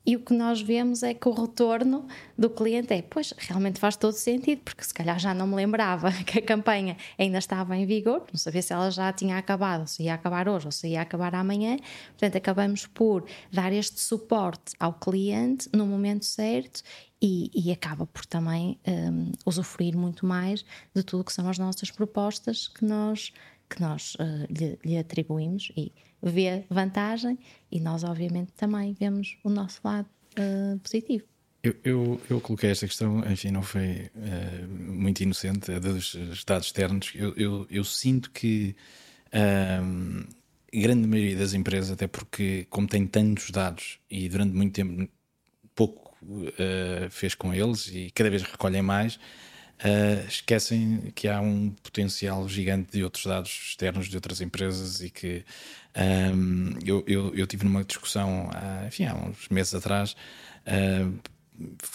E o que nós vemos é que o retorno do cliente é, pois, realmente faz todo sentido, porque se calhar já não me lembrava que a campanha ainda estava em vigor, não sabia se ela já tinha acabado, se ia acabar hoje, ou se ia acabar amanhã. Portanto, acabamos por dar este suporte ao cliente no momento certo e, e acaba por também um, usufruir muito mais de tudo que são as nossas propostas que nós, que nós uh, lhe, lhe atribuímos e vê vantagem e nós, obviamente, também vemos o nosso lado uh, positivo.
Eu, eu, eu, coloquei esta questão, enfim, não foi uh, muito inocente, a dos dados externos. Eu, eu, eu sinto que a grande maioria das empresas, até porque, como tem tantos dados e durante muito tempo pouco fez com eles e cada vez recolhem mais, Uh, esquecem que há um potencial gigante de outros dados externos de outras empresas e que um, eu, eu, eu, tive numa discussão há, enfim, há uns meses atrás uh,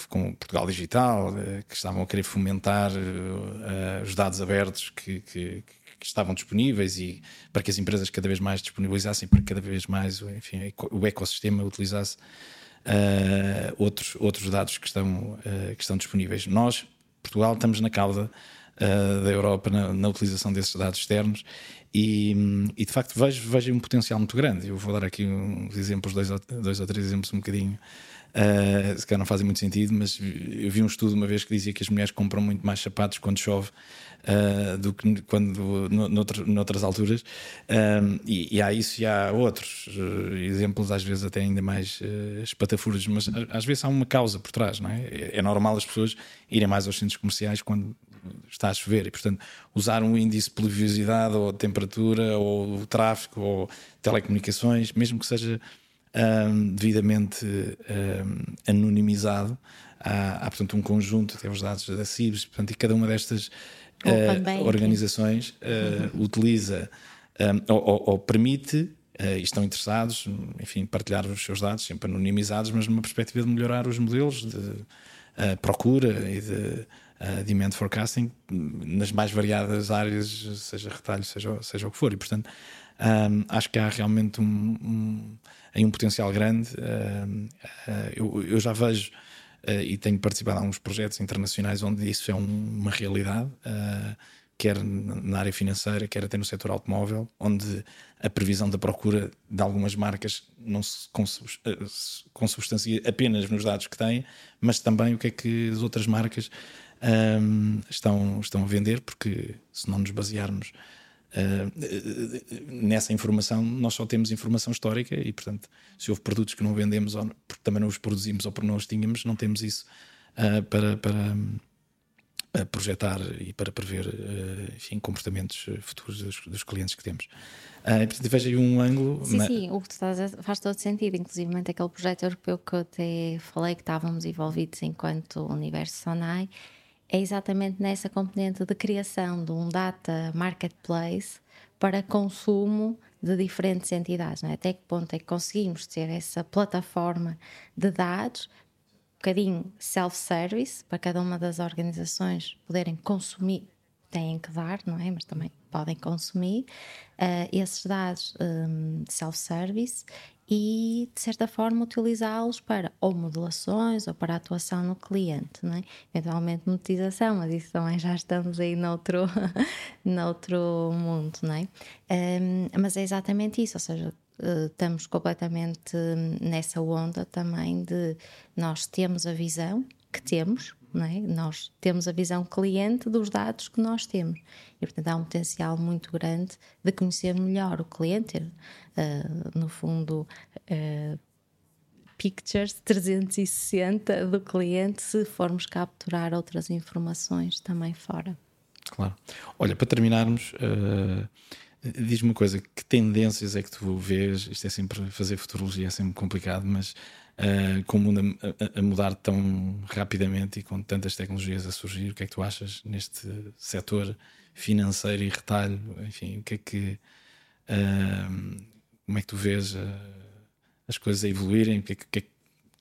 com Portugal Digital uh, que estavam a querer fomentar os dados abertos que, que, que, estavam disponíveis e para que as empresas cada vez mais disponibilizassem para que cada vez mais enfim, o ecossistema utilizasse outros, outros dados que estão, que estão disponíveis. Nós Portugal estamos na cauda uh, da Europa na, na, utilização desses dados externos e, e, de facto vejo, vejo um potencial muito grande. Eu vou dar aqui uns exemplos, dois ou, dois ou três exemplos um bocadinho. Uh, se calhar não fazem muito sentido, mas eu vi um estudo uma vez que dizia que as mulheres compram muito mais sapatos quando chove uh, do que quando no, noutro, noutras alturas. Uh, e, e, há isso e há outros exemplos, às vezes até ainda mais uh, espatafuros, mas às vezes há uma causa por trás, não é? É, é normal as pessoas irem mais aos centros comerciais quando está a chover e, portanto, usar um índice de pluviosidade ou temperatura ou tráfego ou telecomunicações, mesmo que seja um, devidamente um, anonimizado, há, há, portanto, um conjunto, até os dados da CIBS, portanto, e cada uma destas uh, organizações uh, uhum. utiliza um, ou, ou, permite uh, e estão interessados, enfim, partilhar os seus dados, sempre anonimizados, mas numa perspectiva de melhorar os modelos de uh, procura e de uh, demand forecasting nas mais variadas áreas, seja retalho, seja, seja o que for. E, portanto, um, acho que há realmente um, um, um potencial grande. eu, eu já vejo uh, e tenho participado em alguns projetos internacionais onde isso é um, uma realidade, uh, quer na área financeira, quer até no setor automóvel, onde a previsão da procura de algumas marcas não se consubstancia apenas nos dados que têm, mas também o que é que as outras marcas estão, estão a vender, porque se não nos basearmos Uh, nessa informação nós só temos informação histórica e portanto se houve produtos que não vendemos ou porque também não os produzimos ou porque não os tínhamos não temos isso uh, para, para uh, projetar e para prever enfim, comportamentos futuros dos, dos, clientes que temos. E, portanto veja aí um ângulo
sim, mas... sim, o que tu estás a faz todo sentido inclusive aquele projeto europeu que eu até falei que estávamos envolvidos enquanto Universo Sonai é exatamente nessa componente de criação de um data marketplace para consumo de diferentes entidades. É? Até que ponto é que conseguimos ter essa plataforma de dados, um bocadinho self-service, para cada uma das organizações poderem consumir, têm que dar, não é? Mas também podem consumir uh, esses dados um, self-service e, de certa forma, utilizá-los para ou modulações ou para atuação no cliente, não é? eventualmente monetização, mas isso também já estamos aí noutro, noutro mundo, não é? Um, mas é exatamente isso, ou seja, eh, estamos completamente nessa onda também de nós temos a visão que temos, é? Nós temos a visão cliente dos dados que nós temos e, portanto, há um potencial muito grande de conhecer melhor o cliente, uh, no fundo, uh, pictures 360 do cliente, se formos capturar outras informações também fora.
Claro. Olha, para terminarmos, uh, diz-me uma coisa: que tendências é que tu vês? Isto é sempre fazer futurologia, é sempre complicado, mas uh, com o mundo a, a, mudar tão rapidamente e com tantas tecnologias a surgir, o que é que tu achas neste setor financeiro e retalho? Enfim, o que é que. Uh, como é que tu vês uh, as coisas a evoluírem? Que, que, que,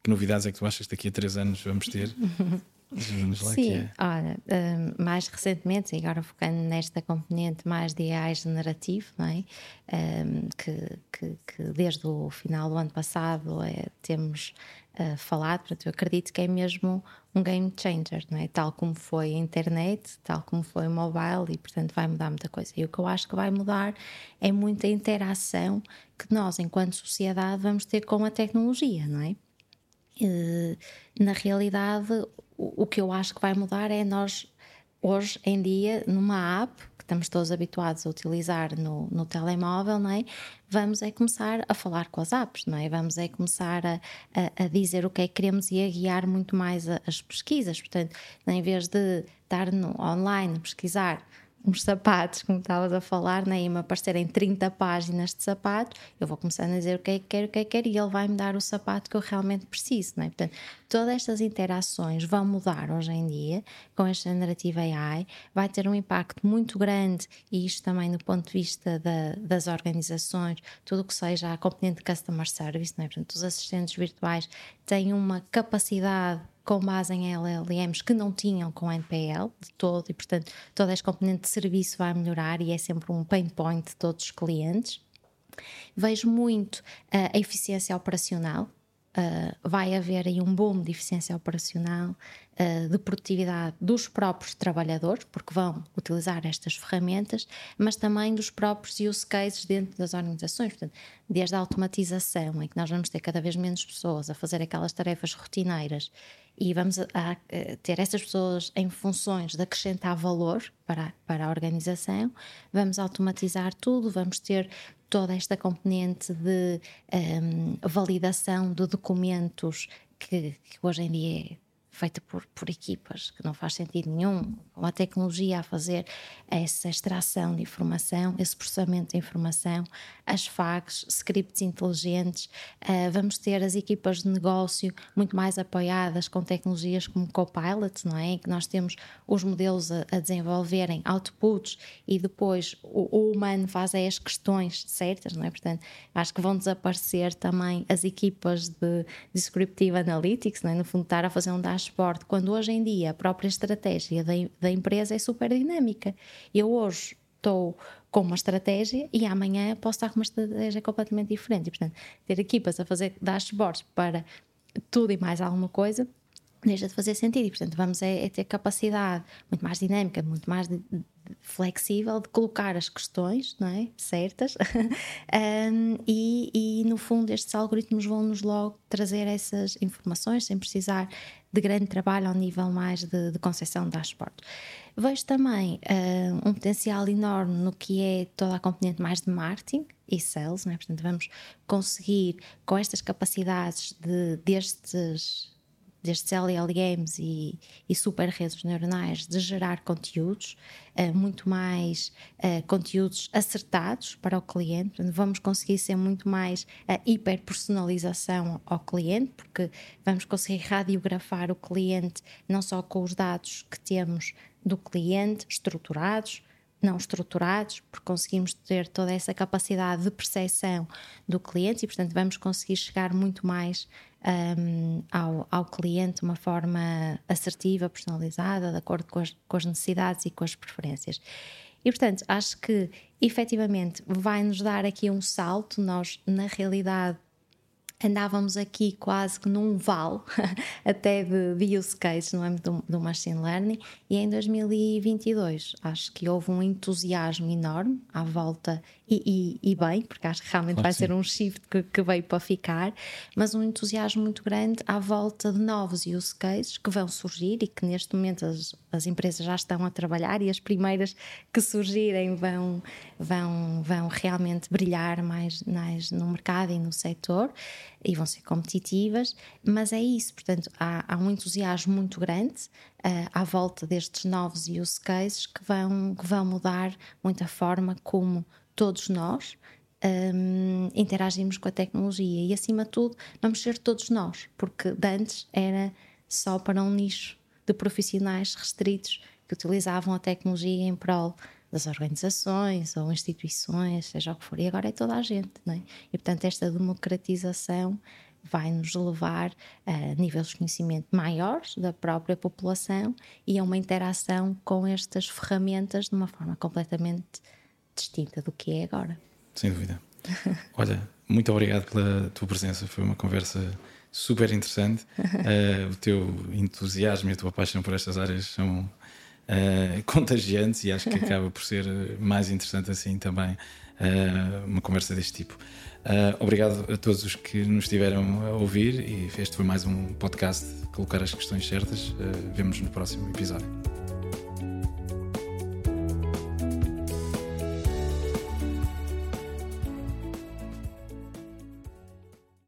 novidades é que tu achas que daqui a três anos vamos ter?
Vamos lá Sim, é. olha, um, mais recentemente, e agora focando nesta componente mais de AI generativo, não é? Um, que, que, que, desde o final do ano passado é, temos uh, falado, portanto, eu acredito que é mesmo um game changer, não é? Tal como foi a internet, tal como foi o mobile, e portanto vai mudar muita coisa. E o que eu acho que vai mudar é muita interação que nós, enquanto sociedade, vamos ter com a tecnologia, não é? Uh, na realidade, o, que eu acho que vai mudar é nós, hoje em dia, numa app que estamos todos habituados a utilizar no, no telemóvel, não é? Vamos é começar a falar com as apps, não é? Vamos é começar a, a, a dizer o que é que queremos e a guiar muito mais a, as pesquisas. Portanto, em vez de estar no online pesquisar uns sapatos, como estavas a falar, né? e me aparecerem 30 páginas de sapato, eu vou começando a dizer o que é que quero, o que é que quero, e ele vai me dar o sapato que eu realmente preciso. Né? Portanto, todas estas interações vão mudar hoje em dia com esta generativa AI, vai ter um impacto muito grande, e isto também do ponto de vista da, das organizações, tudo o que seja a componente de customer service, né? portanto, os assistentes virtuais têm uma capacidade com base em LLMs que não tinham com NPL de todo e, portanto, toda esta componente de serviço vai melhorar e é sempre um pain point de todos os clientes. Vejo muito uh, a eficiência operacional, Uh, vai haver aí um boom de eficiência operacional, uh, de produtividade dos próprios trabalhadores, porque vão utilizar estas ferramentas, mas também dos próprios use cases dentro das organizações. Portanto, desde a automatização, em que nós vamos ter cada vez menos pessoas a fazer aquelas tarefas rotineiras e vamos a, a, ter essas pessoas em funções de acrescentar valor para, para a organização, vamos automatizar tudo, vamos ter toda esta componente de um, validação de documentos que, que hoje em dia é feita por, por equipas, que não faz sentido nenhum, com a tecnologia a fazer essa extração de informação, esse processamento de informação, as FAGs, scripts inteligentes, uh, vamos ter as equipas de negócio muito mais apoiadas com tecnologias como Copilot, não é? Em que nós temos os modelos a, a desenvolverem outputs e depois o, o, humano faz as questões certas, não é? Portanto, acho que vão desaparecer também as equipas de Descriptive Analytics, não é? No fundo, estar a fazer um dashboard transporte, quando hoje em dia a própria estratégia da, da empresa é super dinâmica. Eu hoje estou com uma estratégia e amanhã posso estar com uma estratégia completamente diferente. E, portanto, ter equipas a fazer dashboards para tudo e mais alguma coisa deixa de fazer sentido. E, portanto, vamos é, é ter capacidade muito mais dinâmica, muito mais de, de, flexível de colocar as questões não é? certas um, e, e, no fundo, estes algoritmos vão-nos logo trazer essas informações sem precisar de grande trabalho ao nível mais de, de concepção de dashboard. Vejo também uh, um potencial enorme no que é toda a componente mais de marketing e sales, não é? portanto, vamos conseguir com estas capacidades de, destes destes LLMs e, e super redes neuronais de gerar conteúdos, uh, muito mais uh, conteúdos acertados para o cliente. Portanto, vamos conseguir ser muito mais uh, hiperpersonalização ao cliente, porque vamos conseguir radiografar o cliente não só com os dados que temos do cliente estruturados, não estruturados, porque conseguimos ter toda essa capacidade de percepção do cliente e, portanto, vamos conseguir chegar muito mais um, ao, ao cliente de uma forma assertiva, personalizada, de acordo com as, com as necessidades e com as preferências. E, portanto, acho que efetivamente vai nos dar aqui um salto. Nós, na realidade, andávamos aqui quase que num vale até de, de use case no âmbito do, do machine learning e em 2022 acho que houve um entusiasmo enorme à volta e, e, e bem, porque acho que realmente claro vai ser um shift que, que, veio para ficar, mas um entusiasmo muito grande à volta de novos use cases que vão surgir e que neste momento as, as empresas já estão a trabalhar e as primeiras que surgirem vão, vão, vão realmente brilhar mais, mais no mercado e no setor e vão ser competitivas, mas é isso, portanto, há, há um entusiasmo muito grande uh, à volta destes novos use cases que vão, que vão mudar muito a forma como todos nós um, interagimos com a tecnologia e, acima de tudo, vamos ser todos nós, porque antes era só para um nicho de profissionais restritos que utilizavam a tecnologia em prol das organizações ou instituições, seja o que for, e agora é toda a gente, não é? E portanto, esta democratização vai nos levar a níveis de conhecimento maiores da própria população e a uma interação com estas ferramentas de uma forma completamente distinta do que é agora.
Sem dúvida. Olha, muito obrigado pela tua presença, foi uma conversa super interessante. Uh, o teu entusiasmo e a tua paixão por estas áreas são uh, contagiantes e acho que acaba por ser mais interessante assim também uh, uma conversa deste tipo. obrigado a todos os que nos estiveram a ouvir e este foi mais um podcast Colocar as Questões Certas. vemos no próximo episódio.